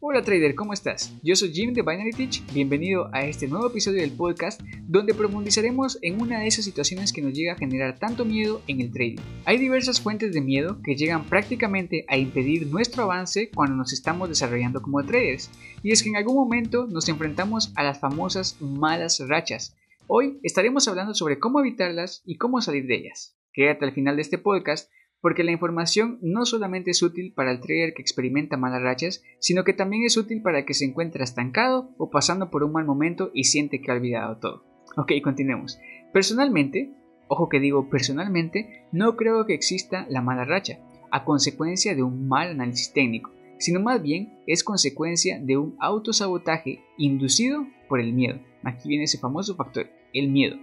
Hola trader, ¿cómo estás? Yo soy Jim de Binary Teach, bienvenido a este nuevo episodio del podcast donde profundizaremos en una de esas situaciones que nos llega a generar tanto miedo en el trading. Hay diversas fuentes de miedo que llegan prácticamente a impedir nuestro avance cuando nos estamos desarrollando como traders, y es que en algún momento nos enfrentamos a las famosas malas rachas. Hoy estaremos hablando sobre cómo evitarlas y cómo salir de ellas. Quédate al final de este podcast porque la información no solamente es útil para el trader que experimenta malas rachas, sino que también es útil para el que se encuentra estancado o pasando por un mal momento y siente que ha olvidado todo. Ok, continuemos. Personalmente, ojo que digo personalmente, no creo que exista la mala racha a consecuencia de un mal análisis técnico, sino más bien es consecuencia de un autosabotaje inducido por el miedo. Aquí viene ese famoso factor, el miedo.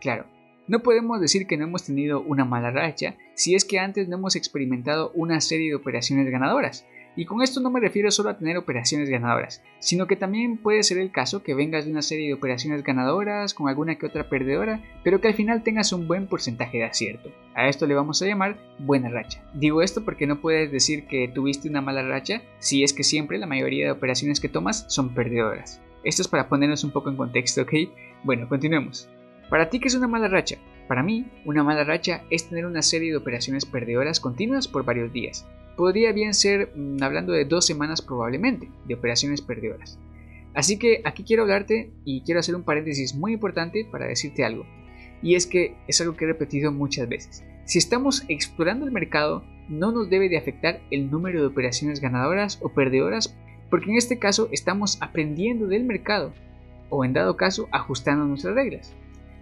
Claro, no podemos decir que no hemos tenido una mala racha si es que antes no hemos experimentado una serie de operaciones ganadoras. Y con esto no me refiero solo a tener operaciones ganadoras, sino que también puede ser el caso que vengas de una serie de operaciones ganadoras con alguna que otra perdedora, pero que al final tengas un buen porcentaje de acierto. A esto le vamos a llamar buena racha. Digo esto porque no puedes decir que tuviste una mala racha si es que siempre la mayoría de operaciones que tomas son perdedoras. Esto es para ponernos un poco en contexto, ¿ok? Bueno, continuemos. Para ti, ¿qué es una mala racha? Para mí, una mala racha es tener una serie de operaciones perdedoras continuas por varios días. Podría bien ser, mm, hablando de dos semanas probablemente, de operaciones perdedoras. Así que aquí quiero hablarte y quiero hacer un paréntesis muy importante para decirte algo. Y es que es algo que he repetido muchas veces. Si estamos explorando el mercado, no nos debe de afectar el número de operaciones ganadoras o perdedoras, porque en este caso estamos aprendiendo del mercado, o en dado caso ajustando nuestras reglas.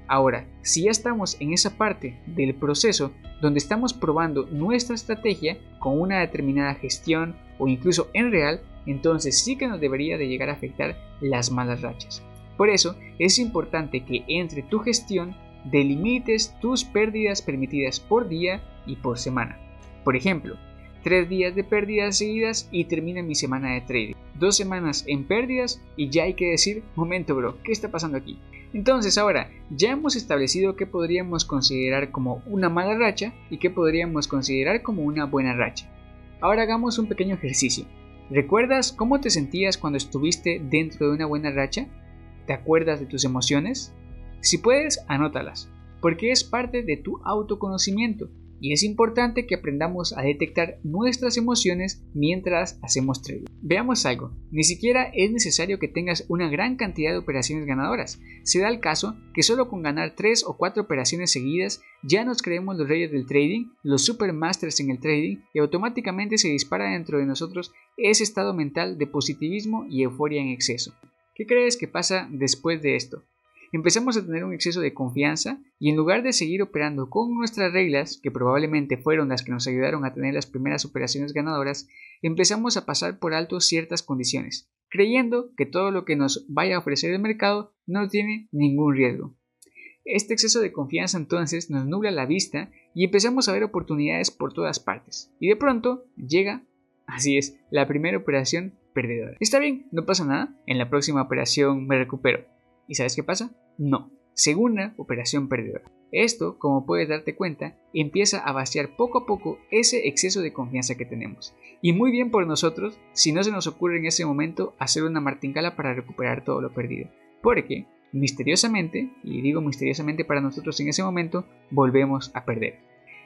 Ahora, si ya estamos en esa parte del proceso donde estamos probando nuestra estrategia con una determinada gestión o incluso en real, entonces sí que nos debería de llegar a afectar las malas rachas. Por eso es importante que entre tu gestión delimites tus pérdidas permitidas por día y por semana. Por ejemplo, tres días de pérdidas seguidas y termina mi semana de trading. Dos semanas en pérdidas y ya hay que decir, momento bro, ¿qué está pasando aquí? Entonces ahora ya hemos establecido qué podríamos considerar como una mala racha y qué podríamos considerar como una buena racha. Ahora hagamos un pequeño ejercicio. ¿Recuerdas cómo te sentías cuando estuviste dentro de una buena racha? ¿Te acuerdas de tus emociones? Si puedes, anótalas, porque es parte de tu autoconocimiento y es importante que aprendamos a detectar nuestras emociones mientras hacemos trading. Veamos algo, ni siquiera es necesario que tengas una gran cantidad de operaciones ganadoras. Se da el caso que solo con ganar 3 o 4 operaciones seguidas ya nos creemos los reyes del trading, los supermasters en el trading y automáticamente se dispara dentro de nosotros ese estado mental de positivismo y euforia en exceso. ¿Qué crees que pasa después de esto? Empezamos a tener un exceso de confianza y en lugar de seguir operando con nuestras reglas, que probablemente fueron las que nos ayudaron a tener las primeras operaciones ganadoras, empezamos a pasar por alto ciertas condiciones, creyendo que todo lo que nos vaya a ofrecer el mercado no tiene ningún riesgo. Este exceso de confianza entonces nos nubla la vista y empezamos a ver oportunidades por todas partes. Y de pronto llega, así es, la primera operación perdedora. Está bien, no pasa nada, en la próxima operación me recupero. ¿Y sabes qué pasa? No. Segunda operación perdedora. Esto, como puedes darte cuenta, empieza a vaciar poco a poco ese exceso de confianza que tenemos. Y muy bien por nosotros si no se nos ocurre en ese momento hacer una martingala para recuperar todo lo perdido. Porque, misteriosamente, y digo misteriosamente para nosotros en ese momento, volvemos a perder.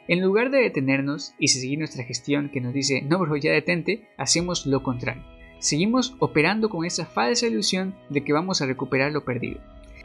En lugar de detenernos y seguir nuestra gestión que nos dice no bro ya detente, hacemos lo contrario seguimos operando con esa falsa ilusión de que vamos a recuperar lo perdido.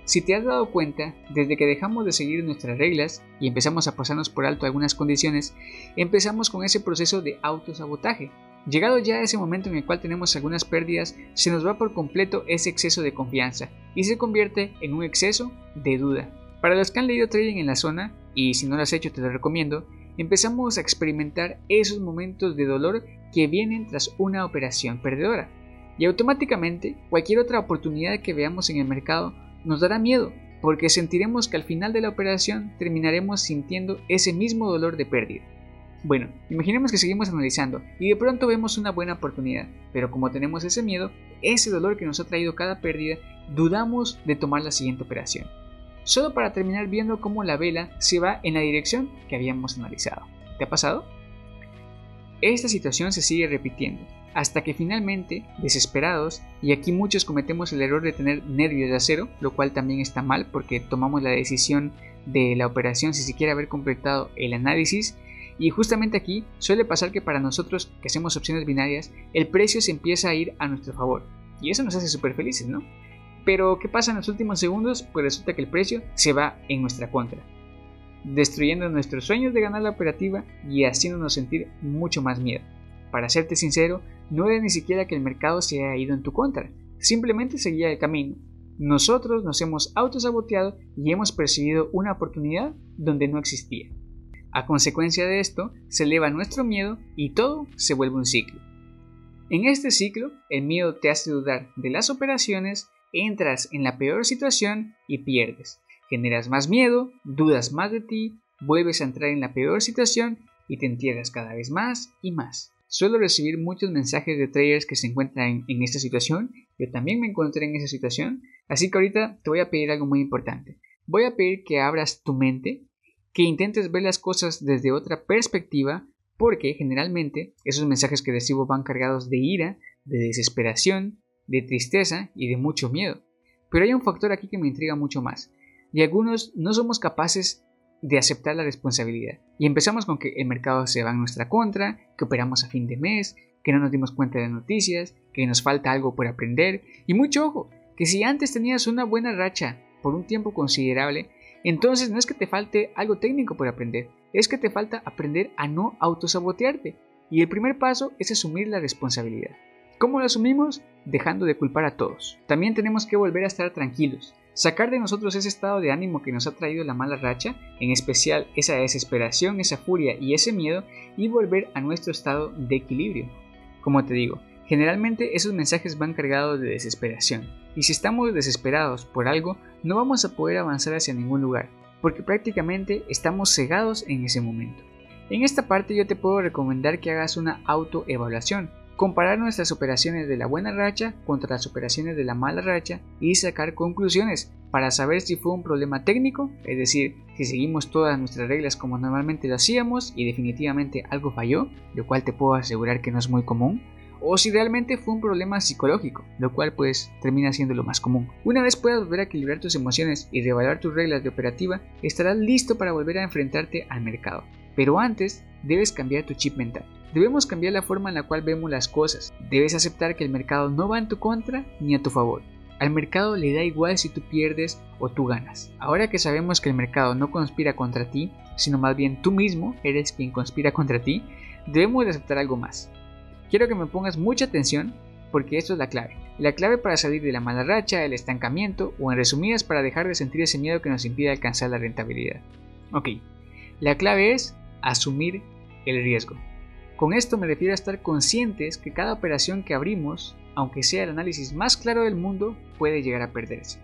Si te has dado cuenta, desde que dejamos de seguir nuestras reglas y empezamos a pasarnos por alto algunas condiciones, empezamos con ese proceso de autosabotaje. Llegado ya ese momento en el cual tenemos algunas pérdidas, se nos va por completo ese exceso de confianza y se convierte en un exceso de duda. Para los que han leído trading en la zona, y si no lo has hecho te lo recomiendo, empezamos a experimentar esos momentos de dolor que vienen tras una operación perdedora. Y automáticamente cualquier otra oportunidad que veamos en el mercado nos dará miedo, porque sentiremos que al final de la operación terminaremos sintiendo ese mismo dolor de pérdida. Bueno, imaginemos que seguimos analizando y de pronto vemos una buena oportunidad, pero como tenemos ese miedo, ese dolor que nos ha traído cada pérdida, dudamos de tomar la siguiente operación solo para terminar viendo cómo la vela se va en la dirección que habíamos analizado. ¿Te ha pasado? Esta situación se sigue repitiendo, hasta que finalmente, desesperados, y aquí muchos cometemos el error de tener nervios de acero, lo cual también está mal porque tomamos la decisión de la operación sin siquiera haber completado el análisis, y justamente aquí suele pasar que para nosotros que hacemos opciones binarias, el precio se empieza a ir a nuestro favor, y eso nos hace súper felices, ¿no? Pero ¿qué pasa en los últimos segundos? Pues resulta que el precio se va en nuestra contra, destruyendo nuestros sueños de ganar la operativa y haciéndonos sentir mucho más miedo. Para serte sincero, no era ni siquiera que el mercado se haya ido en tu contra, simplemente seguía el camino. Nosotros nos hemos autosaboteado y hemos percibido una oportunidad donde no existía. A consecuencia de esto, se eleva nuestro miedo y todo se vuelve un ciclo. En este ciclo, el miedo te hace dudar de las operaciones, entras en la peor situación y pierdes. Generas más miedo, dudas más de ti, vuelves a entrar en la peor situación y te entierras cada vez más y más. Suelo recibir muchos mensajes de traders que se encuentran en, esta situación. Yo también me encontré en esa situación. Así que ahorita te voy a pedir algo muy importante. Voy a pedir que abras tu mente, que intentes ver las cosas desde otra perspectiva, porque generalmente esos mensajes que recibo van cargados de ira, de desesperación, de tristeza y de mucho miedo. Pero hay un factor aquí que me intriga mucho más. Y algunos no somos capaces de aceptar la responsabilidad. Y empezamos con que el mercado se va en nuestra contra, que operamos a fin de mes, que no nos dimos cuenta de noticias, que nos falta algo por aprender. Y mucho ojo, que si antes tenías una buena racha por un tiempo considerable, entonces no es que te falte algo técnico por aprender, es que te falta aprender a no autosabotearte. Y el primer paso es asumir la responsabilidad. ¿Cómo lo asumimos? Dejando de culpar a todos. También tenemos que volver a estar tranquilos, sacar de nosotros ese estado de ánimo que nos ha traído la mala racha, en especial esa desesperación, esa furia y ese miedo, y volver a nuestro estado de equilibrio. Como te digo, generalmente esos mensajes van cargados de desesperación, y si estamos desesperados por algo, no vamos a poder avanzar hacia ningún lugar, porque prácticamente estamos cegados en ese momento. En esta parte yo te puedo recomendar que hagas una autoevaluación, comparar nuestras operaciones de la buena racha contra las operaciones de la mala racha y sacar conclusiones para saber si fue un problema técnico, es decir, si seguimos todas nuestras reglas como normalmente lo hacíamos y definitivamente algo falló, lo cual te puedo asegurar que no es muy común, o si realmente fue un problema psicológico, lo cual pues termina siendo lo más común. Una vez puedas volver a equilibrar tus emociones y reevaluar tus reglas de operativa, estarás listo para volver a enfrentarte al mercado. Pero antes, debes cambiar tu chip mental. Debemos cambiar la forma en la cual vemos las cosas. Debes aceptar que el mercado no va en tu contra ni a tu favor. Al mercado le da igual si tú pierdes o tú ganas. Ahora que sabemos que el mercado no conspira contra ti, sino más bien tú mismo eres quien conspira contra ti, debemos de aceptar algo más. Quiero que me pongas mucha atención porque esto es la clave. La clave para salir de la mala racha, el estancamiento o en resumidas para dejar de sentir ese miedo que nos impide alcanzar la rentabilidad. Ok, la clave es asumir el riesgo. Con esto me refiero a estar conscientes que cada operación que abrimos, aunque sea el análisis más claro del mundo, puede llegar a perderse.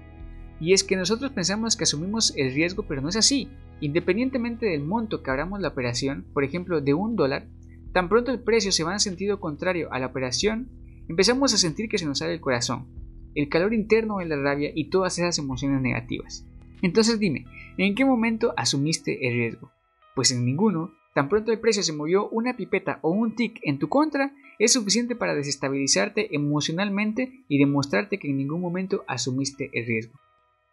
Y es que nosotros pensamos que asumimos el riesgo, pero no es así. Independientemente del monto que abramos la operación, por ejemplo de un dólar, tan pronto el precio se va en sentido contrario a la operación, empezamos a sentir que se nos sale el corazón, el calor interno de la rabia y todas esas emociones negativas. Entonces dime, ¿en qué momento asumiste el riesgo? Pues en ninguno, Tan pronto el precio se movió una pipeta o un tick en tu contra, es suficiente para desestabilizarte emocionalmente y demostrarte que en ningún momento asumiste el riesgo.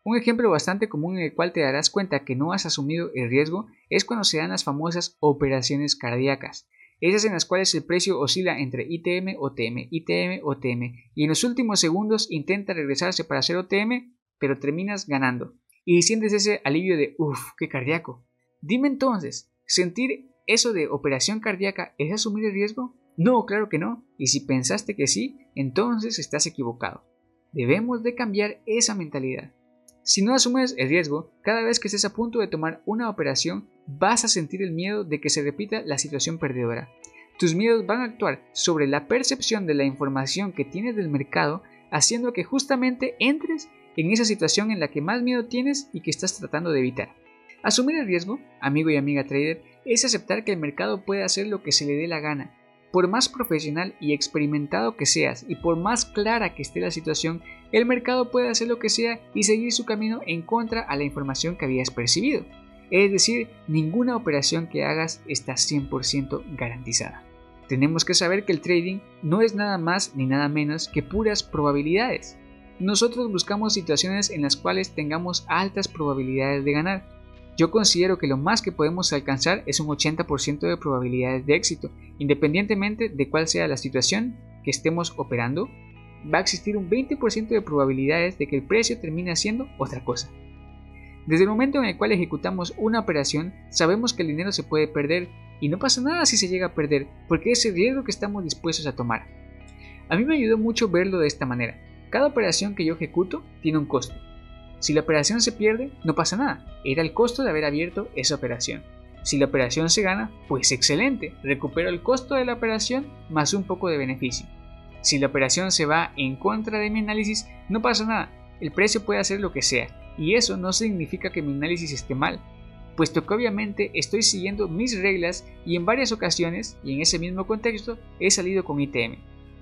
Un ejemplo bastante común en el cual te darás cuenta que no has asumido el riesgo es cuando se dan las famosas operaciones cardíacas, esas en las cuales el precio oscila entre ITM, OTM, ITM, OTM, y en los últimos segundos intenta regresarse para hacer OTM, pero terminas ganando, y sientes ese alivio de uff, qué cardíaco. Dime entonces, ¿sentir ¿Eso de operación cardíaca es asumir el riesgo? No, claro que no. Y si pensaste que sí, entonces estás equivocado. Debemos de cambiar esa mentalidad. Si no asumes el riesgo, cada vez que estés a punto de tomar una operación, vas a sentir el miedo de que se repita la situación perdedora. Tus miedos van a actuar sobre la percepción de la información que tienes del mercado, haciendo que justamente entres en esa situación en la que más miedo tienes y que estás tratando de evitar. Asumir el riesgo, amigo y amiga trader, es aceptar que el mercado puede hacer lo que se le dé la gana. Por más profesional y experimentado que seas y por más clara que esté la situación, el mercado puede hacer lo que sea y seguir su camino en contra a la información que habías percibido. Es decir, ninguna operación que hagas está 100% garantizada. Tenemos que saber que el trading no es nada más ni nada menos que puras probabilidades. Nosotros buscamos situaciones en las cuales tengamos altas probabilidades de ganar. Yo considero que lo más que podemos alcanzar es un 80% de probabilidades de éxito, independientemente de cuál sea la situación que estemos operando, va a existir un 20% de probabilidades de que el precio termine haciendo otra cosa. Desde el momento en el cual ejecutamos una operación, sabemos que el dinero se puede perder y no pasa nada si se llega a perder, porque es el riesgo que estamos dispuestos a tomar. A mí me ayudó mucho verlo de esta manera. Cada operación que yo ejecuto tiene un costo. Si la operación se pierde, no pasa nada. Era el costo de haber abierto esa operación. Si la operación se gana, pues excelente. Recupero el costo de la operación más un poco de beneficio. Si la operación se va en contra de mi análisis, no pasa nada. El precio puede hacer lo que sea. Y eso no significa que mi análisis esté mal, puesto que obviamente estoy siguiendo mis reglas y en varias ocasiones, y en ese mismo contexto, he salido con ITM.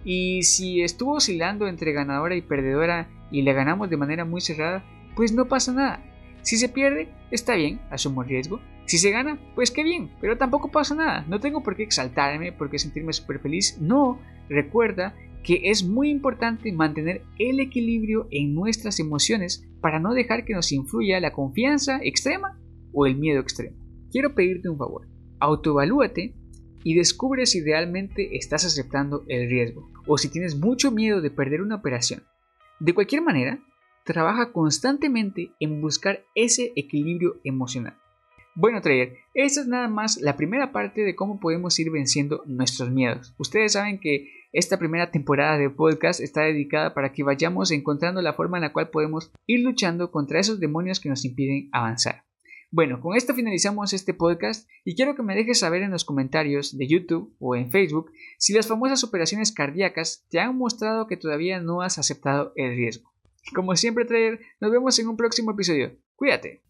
Y si estuvo oscilando entre ganadora y perdedora y le ganamos de manera muy cerrada, pues no pasa nada. Si se pierde, está bien, asumo el riesgo. Si se gana, pues qué bien, pero tampoco pasa nada. No tengo por qué exaltarme, por qué sentirme súper feliz. No, recuerda que es muy importante mantener el equilibrio en nuestras emociones para no dejar que nos influya la confianza extrema o el miedo extremo. Quiero pedirte un favor. Autoevalúate y descubre si realmente estás aceptando el riesgo o si tienes mucho miedo de perder una operación. De cualquier manera, trabaja constantemente en buscar ese equilibrio emocional. Bueno, trader, esta es nada más la primera parte de cómo podemos ir venciendo nuestros miedos. Ustedes saben que esta primera temporada de podcast está dedicada para que vayamos encontrando la forma en la cual podemos ir luchando contra esos demonios que nos impiden avanzar. Bueno, con esto finalizamos este podcast y quiero que me dejes saber en los comentarios de YouTube o en Facebook si las famosas operaciones cardíacas te han mostrado que todavía no has aceptado el riesgo. Como siempre, trader, nos vemos en un próximo episodio. Cuídate.